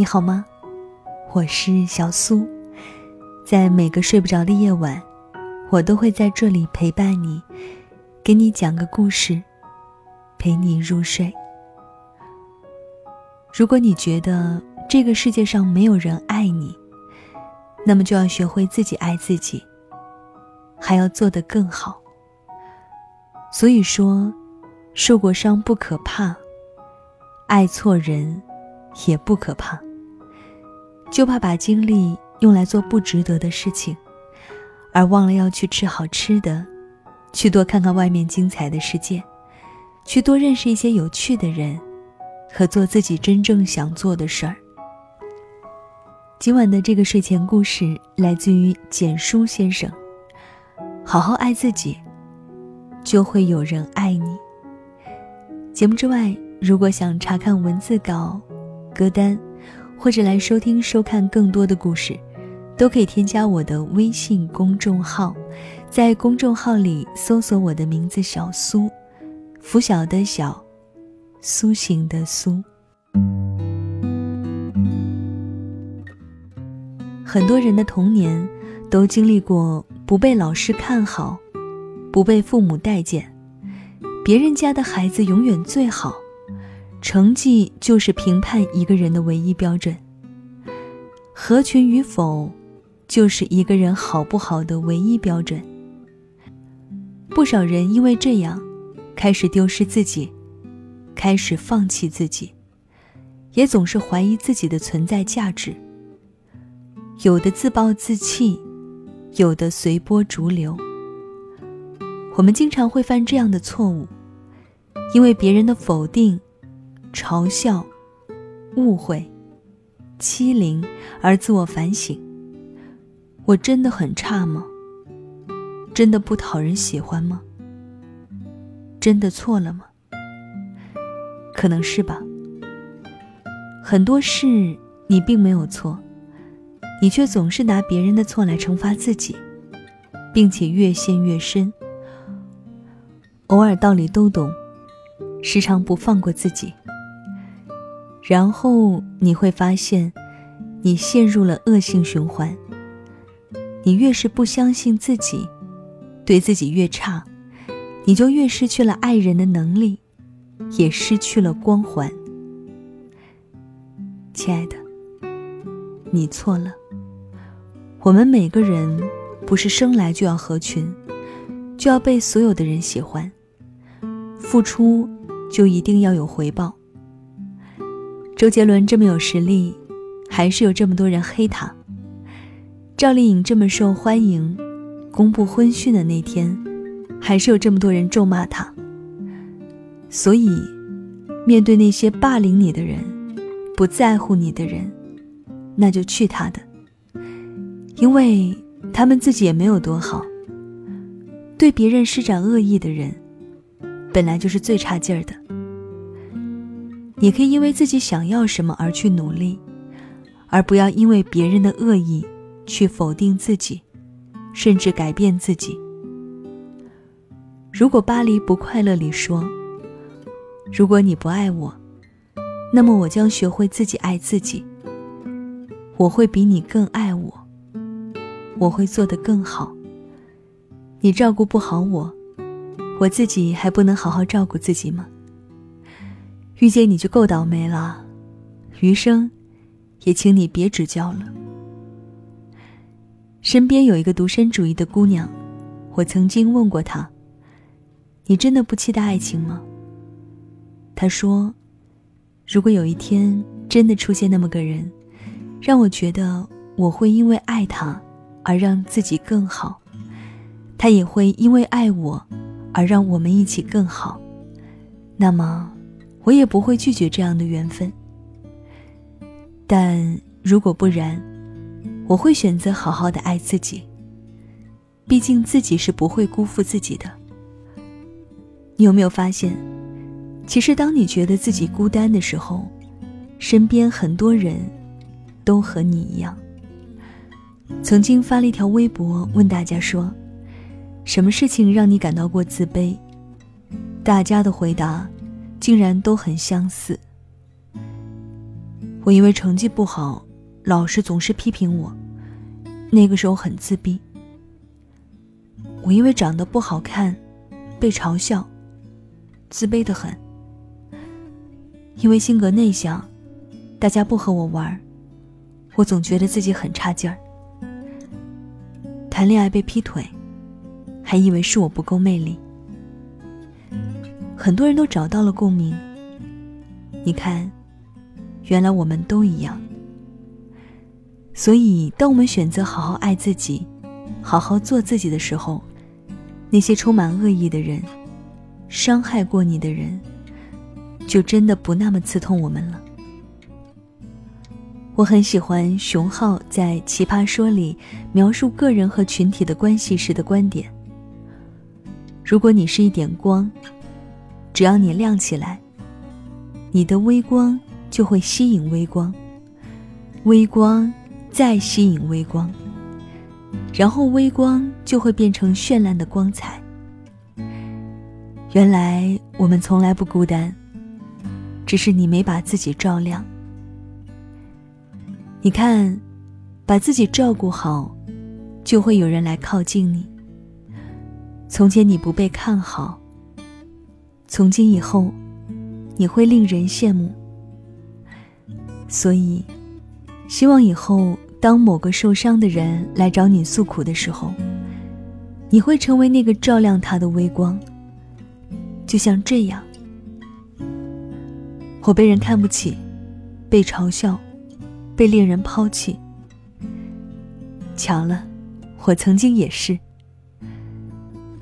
你好吗？我是小苏，在每个睡不着的夜晚，我都会在这里陪伴你，给你讲个故事，陪你入睡。如果你觉得这个世界上没有人爱你，那么就要学会自己爱自己，还要做得更好。所以说，受过伤不可怕，爱错人也不可怕，就怕把精力用来做不值得的事情，而忘了要去吃好吃的，去多看看外面精彩的世界，去多认识一些有趣的人，和做自己真正想做的事儿。今晚的这个睡前故事来自于简书先生，好好爱自己。就会有人爱你。节目之外，如果想查看文字稿、歌单，或者来收听、收看更多的故事，都可以添加我的微信公众号，在公众号里搜索我的名字“小苏”，拂晓的小，苏醒的苏。很多人的童年都经历过不被老师看好。不被父母待见，别人家的孩子永远最好，成绩就是评判一个人的唯一标准。合群与否，就是一个人好不好的唯一标准。不少人因为这样，开始丢失自己，开始放弃自己，也总是怀疑自己的存在价值。有的自暴自弃，有的随波逐流。我们经常会犯这样的错误，因为别人的否定、嘲笑、误会、欺凌而自我反省：我真的很差吗？真的不讨人喜欢吗？真的错了吗？可能是吧。很多事你并没有错，你却总是拿别人的错来惩罚自己，并且越陷越深。偶尔道理都懂，时常不放过自己，然后你会发现，你陷入了恶性循环。你越是不相信自己，对自己越差，你就越失去了爱人的能力，也失去了光环。亲爱的，你错了。我们每个人不是生来就要合群，就要被所有的人喜欢。付出就一定要有回报。周杰伦这么有实力，还是有这么多人黑他；赵丽颖这么受欢迎，公布婚讯的那天，还是有这么多人咒骂他。所以，面对那些霸凌你的人、不在乎你的人，那就去他的，因为他们自己也没有多好。对别人施展恶意的人。本来就是最差劲儿的。你可以因为自己想要什么而去努力，而不要因为别人的恶意去否定自己，甚至改变自己。如果巴黎不快乐里说：“如果你不爱我，那么我将学会自己爱自己。我会比你更爱我，我会做得更好。你照顾不好我。”我自己还不能好好照顾自己吗？遇见你就够倒霉了，余生，也请你别指教了。身边有一个独身主义的姑娘，我曾经问过她：“你真的不期待爱情吗？”她说：“如果有一天真的出现那么个人，让我觉得我会因为爱他而让自己更好，他也会因为爱我。”而让我们一起更好，那么我也不会拒绝这样的缘分。但如果不然，我会选择好好的爱自己。毕竟自己是不会辜负自己的。你有没有发现，其实当你觉得自己孤单的时候，身边很多人都和你一样。曾经发了一条微博问大家说。什么事情让你感到过自卑？大家的回答竟然都很相似。我因为成绩不好，老师总是批评我，那个时候很自闭。我因为长得不好看，被嘲笑，自卑的很。因为性格内向，大家不和我玩，我总觉得自己很差劲儿。谈恋爱被劈腿，还以为是我不够魅力。很多人都找到了共鸣。你看，原来我们都一样。所以，当我们选择好好爱自己，好好做自己的时候，那些充满恶意的人，伤害过你的人，就真的不那么刺痛我们了。我很喜欢熊浩在《奇葩说》里描述个人和群体的关系时的观点：如果你是一点光。只要你亮起来，你的微光就会吸引微光，微光再吸引微光，然后微光就会变成绚烂的光彩。原来我们从来不孤单，只是你没把自己照亮。你看，把自己照顾好，就会有人来靠近你。从前你不被看好。从今以后，你会令人羡慕。所以，希望以后当某个受伤的人来找你诉苦的时候，你会成为那个照亮他的微光。就像这样，我被人看不起，被嘲笑，被恋人抛弃。巧了，我曾经也是。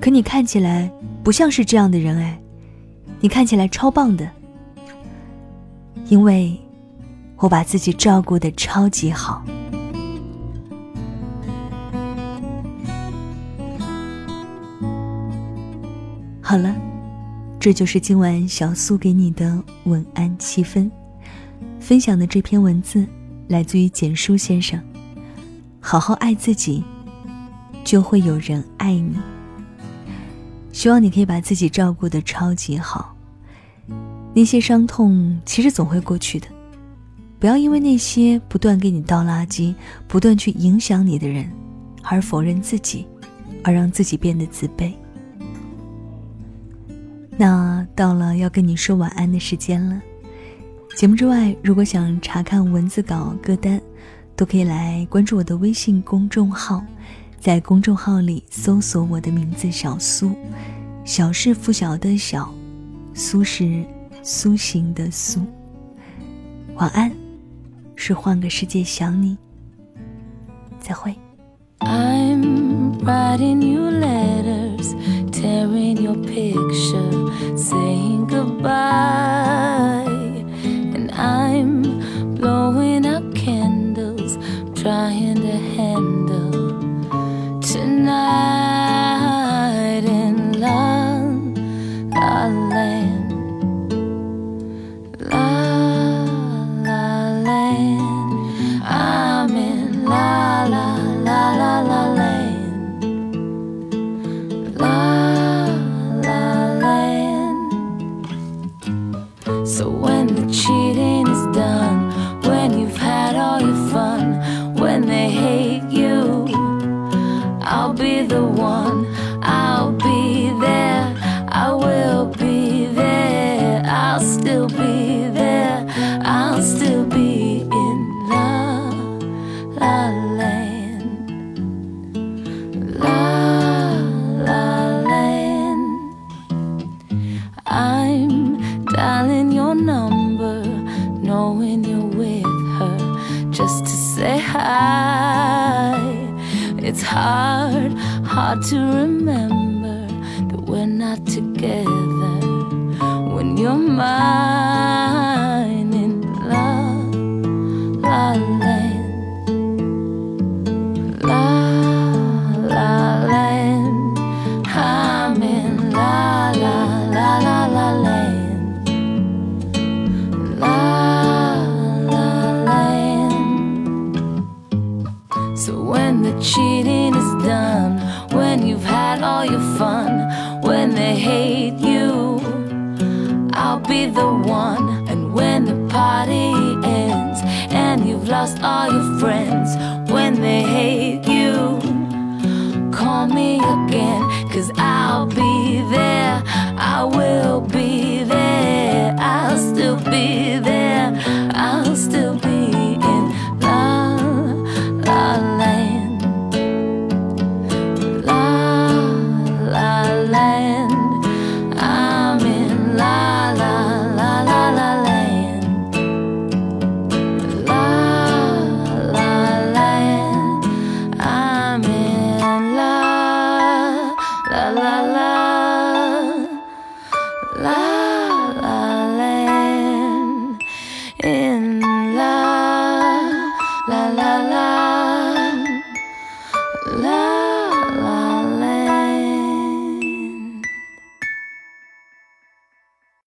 可你看起来不像是这样的人哎。你看起来超棒的，因为我把自己照顾的超级好。好了，这就是今晚小苏给你的晚安七分。分享的这篇文字来自于简书先生。好好爱自己，就会有人爱你。希望你可以把自己照顾的超级好。那些伤痛其实总会过去的，不要因为那些不断给你倒垃圾、不断去影响你的人，而否认自己，而让自己变得自卑。那到了要跟你说晚安的时间了。节目之外，如果想查看文字稿、歌单，都可以来关注我的微信公众号。在公众号里搜索我的名字小苏，小是拂晓的小，苏是苏醒的苏。晚安，是换个世界想你。再会。It's hard, hard to remember that we're not together when you're mine lost all your